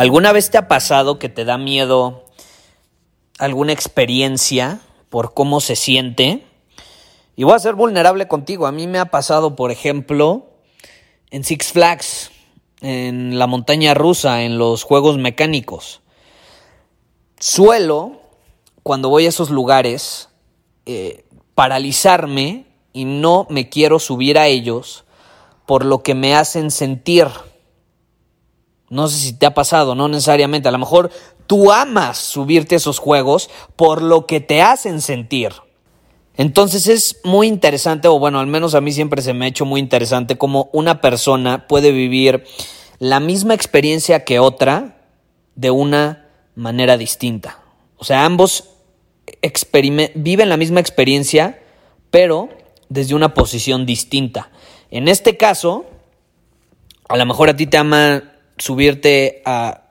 ¿Alguna vez te ha pasado que te da miedo alguna experiencia por cómo se siente? Y voy a ser vulnerable contigo. A mí me ha pasado, por ejemplo, en Six Flags, en la montaña rusa, en los juegos mecánicos. Suelo, cuando voy a esos lugares, eh, paralizarme y no me quiero subir a ellos por lo que me hacen sentir. No sé si te ha pasado, no necesariamente. A lo mejor tú amas subirte a esos juegos por lo que te hacen sentir. Entonces es muy interesante, o bueno, al menos a mí siempre se me ha hecho muy interesante cómo una persona puede vivir la misma experiencia que otra de una manera distinta. O sea, ambos viven la misma experiencia, pero desde una posición distinta. En este caso, a lo mejor a ti te ama subirte a,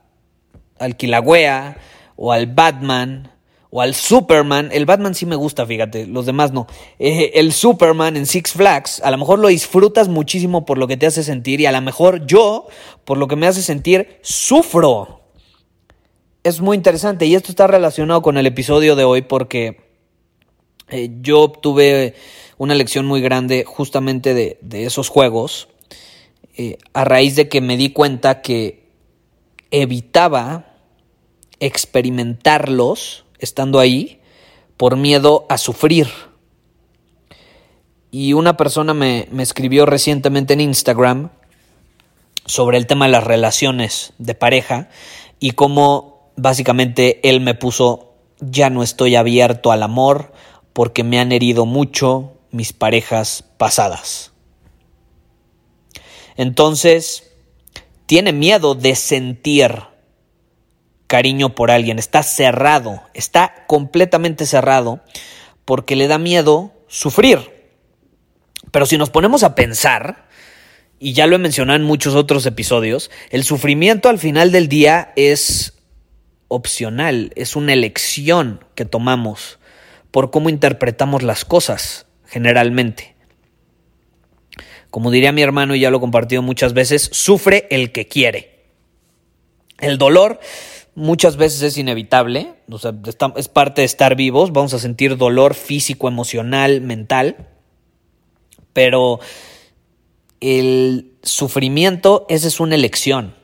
al Kilauea o al Batman o al Superman. El Batman sí me gusta, fíjate, los demás no. Eh, el Superman en Six Flags, a lo mejor lo disfrutas muchísimo por lo que te hace sentir y a lo mejor yo, por lo que me hace sentir, sufro. Es muy interesante y esto está relacionado con el episodio de hoy porque eh, yo obtuve una lección muy grande justamente de, de esos juegos eh, a raíz de que me di cuenta que evitaba experimentarlos estando ahí por miedo a sufrir. Y una persona me, me escribió recientemente en Instagram sobre el tema de las relaciones de pareja y cómo básicamente él me puso ya no estoy abierto al amor porque me han herido mucho mis parejas pasadas. Entonces, tiene miedo de sentir cariño por alguien, está cerrado, está completamente cerrado porque le da miedo sufrir. Pero si nos ponemos a pensar, y ya lo he mencionado en muchos otros episodios, el sufrimiento al final del día es opcional, es una elección que tomamos por cómo interpretamos las cosas generalmente. Como diría mi hermano y ya lo he compartido muchas veces, sufre el que quiere. El dolor muchas veces es inevitable, es parte de estar vivos, vamos a sentir dolor físico, emocional, mental, pero el sufrimiento, esa es una elección.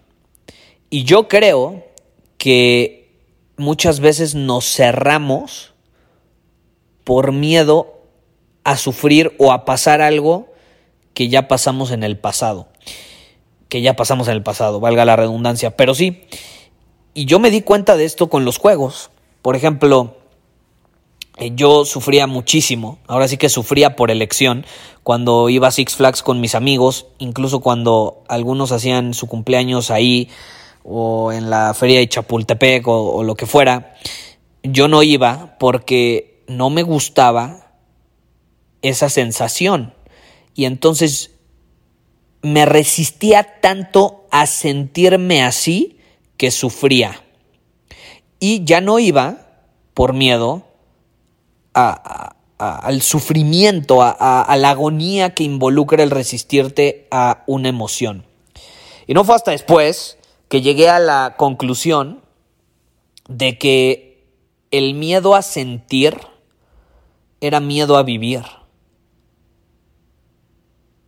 Y yo creo que muchas veces nos cerramos por miedo a sufrir o a pasar algo que ya pasamos en el pasado. Que ya pasamos en el pasado, valga la redundancia. Pero sí, y yo me di cuenta de esto con los juegos. Por ejemplo, eh, yo sufría muchísimo, ahora sí que sufría por elección, cuando iba a Six Flags con mis amigos, incluso cuando algunos hacían su cumpleaños ahí o en la feria de Chapultepec o, o lo que fuera, yo no iba porque no me gustaba esa sensación. Y entonces me resistía tanto a sentirme así que sufría. Y ya no iba por miedo al sufrimiento, a, la agonía que involucra el resistirte a una emoción. Y no fue hasta después que llegué a la conclusión de que el miedo a sentir era miedo a vivir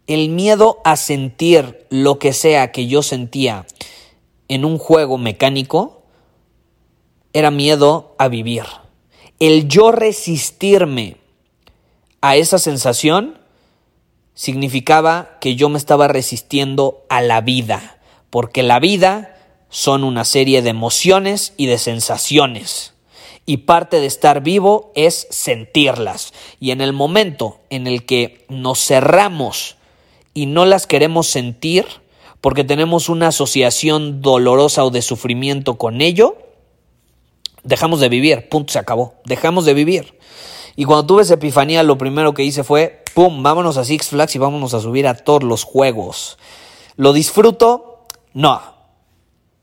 el miedo a sentir lo que sea que yo sentía en un juego mecánico era miedo a vivir. El yo resistirme a esa sensación significaba que yo me estaba resistiendo a la vida, porque la vida son una serie de emociones y de sensaciones. Y parte de estar vivo es sentirlas. Y en el momento en el que nos cerramos y no las queremos sentir, porque tenemos una asociación dolorosa o de sufrimiento con ello, dejamos de vivir, punto, se acabó, dejamos de vivir. Y cuando tuve esa epifanía, lo primero que hice fue, ¡pum!, vámonos a Six Flags y vámonos a subir a todos los juegos. ¿Lo disfruto? No.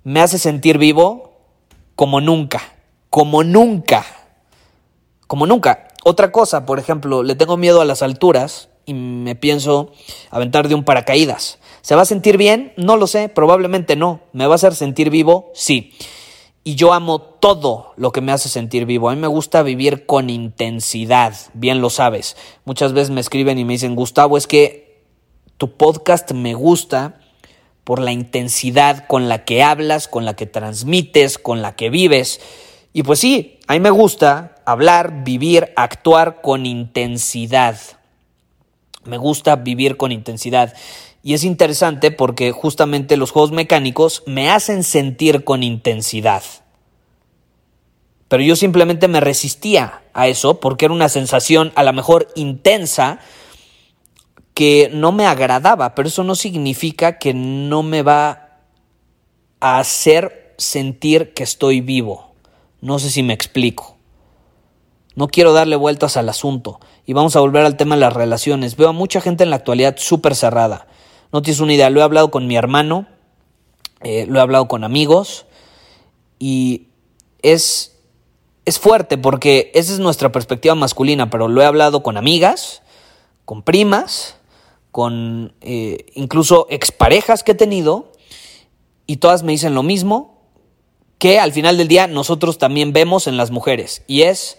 Me hace sentir vivo como nunca, como nunca, como nunca. Otra cosa, por ejemplo, le tengo miedo a las alturas y me pienso aventar de un paracaídas. ¿Se va a sentir bien? No lo sé, probablemente no. ¿Me va a hacer sentir vivo? Sí y yo amo todo lo que me hace sentir vivo. A mí me gusta vivir con intensidad, bien lo sabes. Muchas veces me escriben y me dicen, Gustavo, es que tu podcast me gusta por la intensidad con la que hablas, con la que transmites, con la que vives. Y pues sí, a mí me gusta hablar, vivir, actuar con intensidad. Me gusta vivir con intensidad. Y es interesante porque justamente los juegos mecánicos me hacen sentir con intensidad. Pero yo simplemente me resistía a eso porque era una sensación a lo mejor intensa que no me agradaba, pero eso no significa que no me va a hacer sentir que estoy vivo. No sé si me explico. No quiero darle vueltas al asunto. Y vamos a volver al tema de las relaciones. Veo a mucha gente en la actualidad súper cerrada. No tienes una idea, lo he hablado con mi hermano, eh, lo he hablado con amigos y es, es fuerte porque esa es nuestra perspectiva masculina, pero lo he hablado con amigas, con primas, con eh, incluso exparejas que he tenido y todas me dicen lo mismo que al final del día nosotros también vemos en las mujeres y es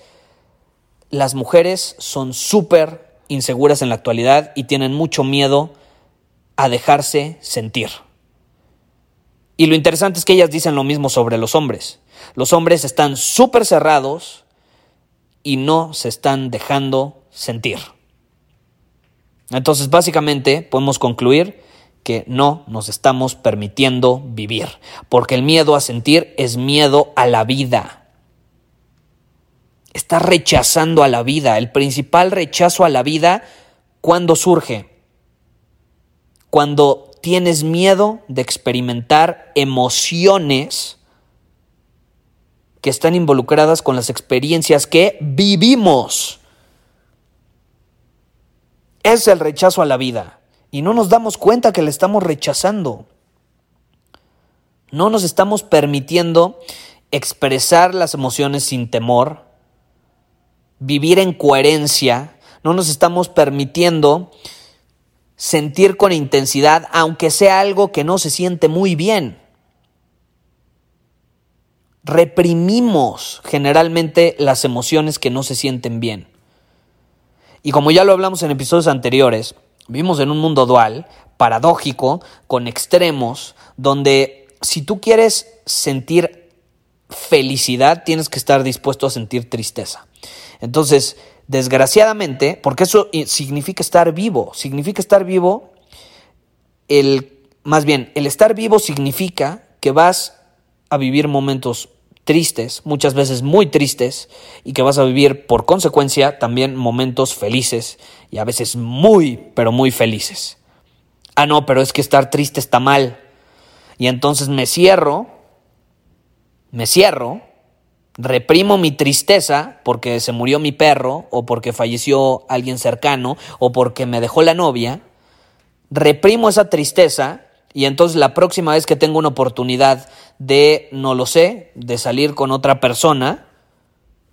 las mujeres son súper inseguras en la actualidad y tienen mucho miedo a dejarse sentir. Y lo interesante es que ellas dicen lo mismo sobre los hombres. Los hombres están súper cerrados y no se están dejando sentir. Entonces, básicamente, podemos concluir que no nos estamos permitiendo vivir, porque el miedo a sentir es miedo a la vida. Está rechazando a la vida. El principal rechazo a la vida, ¿cuándo surge? cuando tienes miedo de experimentar emociones que están involucradas con las experiencias que vivimos. Es el rechazo a la vida y no nos damos cuenta que le estamos rechazando. No nos estamos permitiendo expresar las emociones sin temor, vivir en coherencia, no nos estamos permitiendo sentir con intensidad, aunque sea algo que no se siente muy bien. Reprimimos generalmente las emociones que no se sienten bien. Y como ya lo hablamos en episodios anteriores, vivimos en un mundo dual, paradójico, con extremos, donde si tú quieres sentir felicidad, tienes que estar dispuesto a sentir tristeza. Entonces, Desgraciadamente, porque eso significa estar vivo, significa estar vivo, el, más bien, el estar vivo significa que vas a vivir momentos tristes, muchas veces muy tristes, y que vas a vivir por consecuencia también momentos felices y a veces muy, pero muy felices. Ah, no, pero es que estar triste está mal. Y entonces me cierro, me cierro reprimo mi tristeza porque se murió mi perro o porque falleció alguien cercano o porque me dejó la novia, reprimo esa tristeza y entonces la próxima vez que tengo una oportunidad de, no lo sé, de salir con otra persona,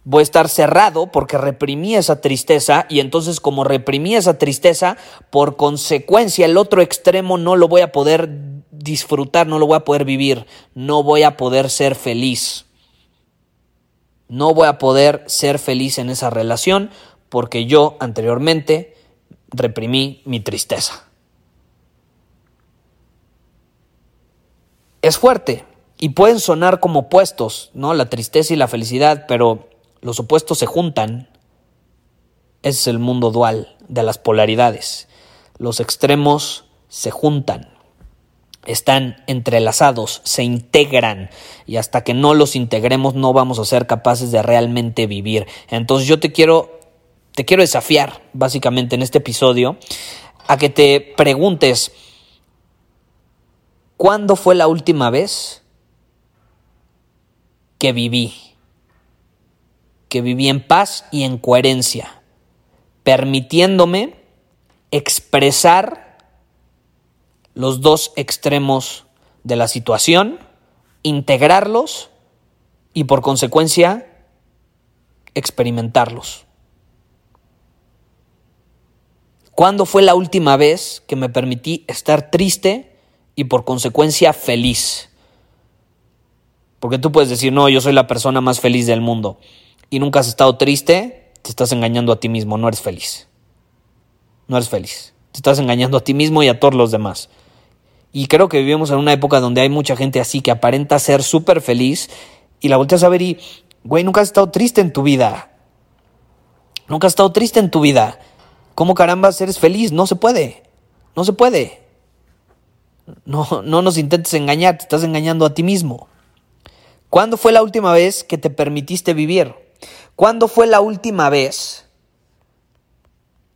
voy a estar cerrado porque reprimí esa tristeza y entonces como reprimí esa tristeza, por consecuencia el otro extremo no lo voy a poder disfrutar, no lo voy a poder vivir, no voy a poder ser feliz no voy a poder ser feliz en esa relación porque yo anteriormente reprimí mi tristeza. Es fuerte Y pueden sonar como opuestos, ¿no? La tristeza y la felicidad, pero los opuestos se juntan. Es el mundo dual de las polaridades. Los extremos se juntan, están entrelazados, se integran y hasta que no los integremos no vamos a ser capaces de realmente vivir. Entonces yo te quiero te quiero desafiar básicamente en este episodio a que te preguntes ¿cuándo fue la última vez que viví? Que viví en paz y en coherencia, permitiéndome expresar los dos extremos de la situación, integrarlos y por consecuencia experimentarlos. ¿Cuándo fue la última vez que me permití estar triste y por consecuencia feliz? Porque tú puedes decir, no, yo soy la persona más feliz del mundo y nunca has estado triste, te estás engañando a ti mismo, no eres feliz no eres feliz. Te estás engañando a ti mismo y a todos los demás. Y creo que vivimos en una época donde hay mucha gente así que aparenta ser súper feliz y la volteas a ver y, güey, nunca has estado triste en tu vida. Nunca has estado triste en tu vida. ¿Cómo caramba eres feliz? No se puede. No se puede. No, no nos intentes engañar, te estás engañando a ti mismo. ¿Cuándo fue la última vez que te permitiste vivir? ¿Cuándo fue la última vez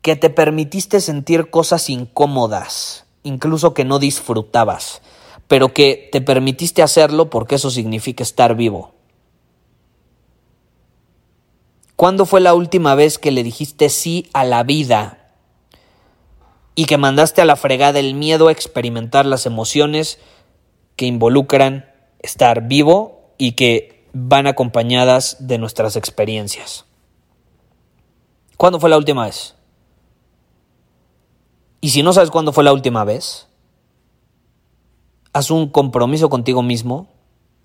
que te permitiste sentir cosas incómodas, incluso que no disfrutabas, pero que te permitiste hacerlo porque eso significa estar vivo. ¿Cuándo fue la última vez que le dijiste sí a la vida y que mandaste a la fregada el miedo a experimentar las emociones que involucran estar vivo y que van acompañadas de nuestras experiencias? ¿Cuándo fue la última vez? Y si no sabes cuándo fue la última vez, haz un compromiso contigo mismo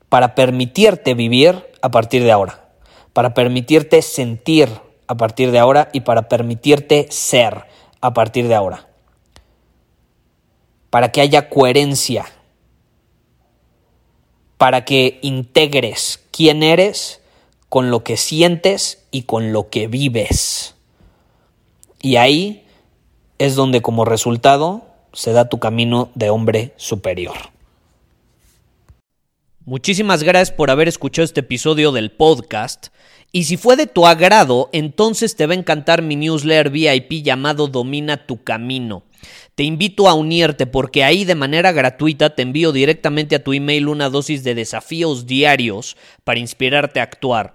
para permitirte vivir a partir de ahora, para permitirte sentir a partir de ahora y para permitirte ser a partir de ahora. Para que haya coherencia, para que integres quién eres con lo que sientes y con lo que vives. Y ahí es donde como resultado se da tu camino de hombre superior. Muchísimas gracias por haber escuchado este episodio del podcast. Y si fue de tu agrado, entonces te va a encantar mi newsletter VIP llamado Domina tu Camino. Te invito a unirte porque ahí de manera gratuita te envío directamente a tu email una dosis de desafíos diarios para inspirarte a actuar.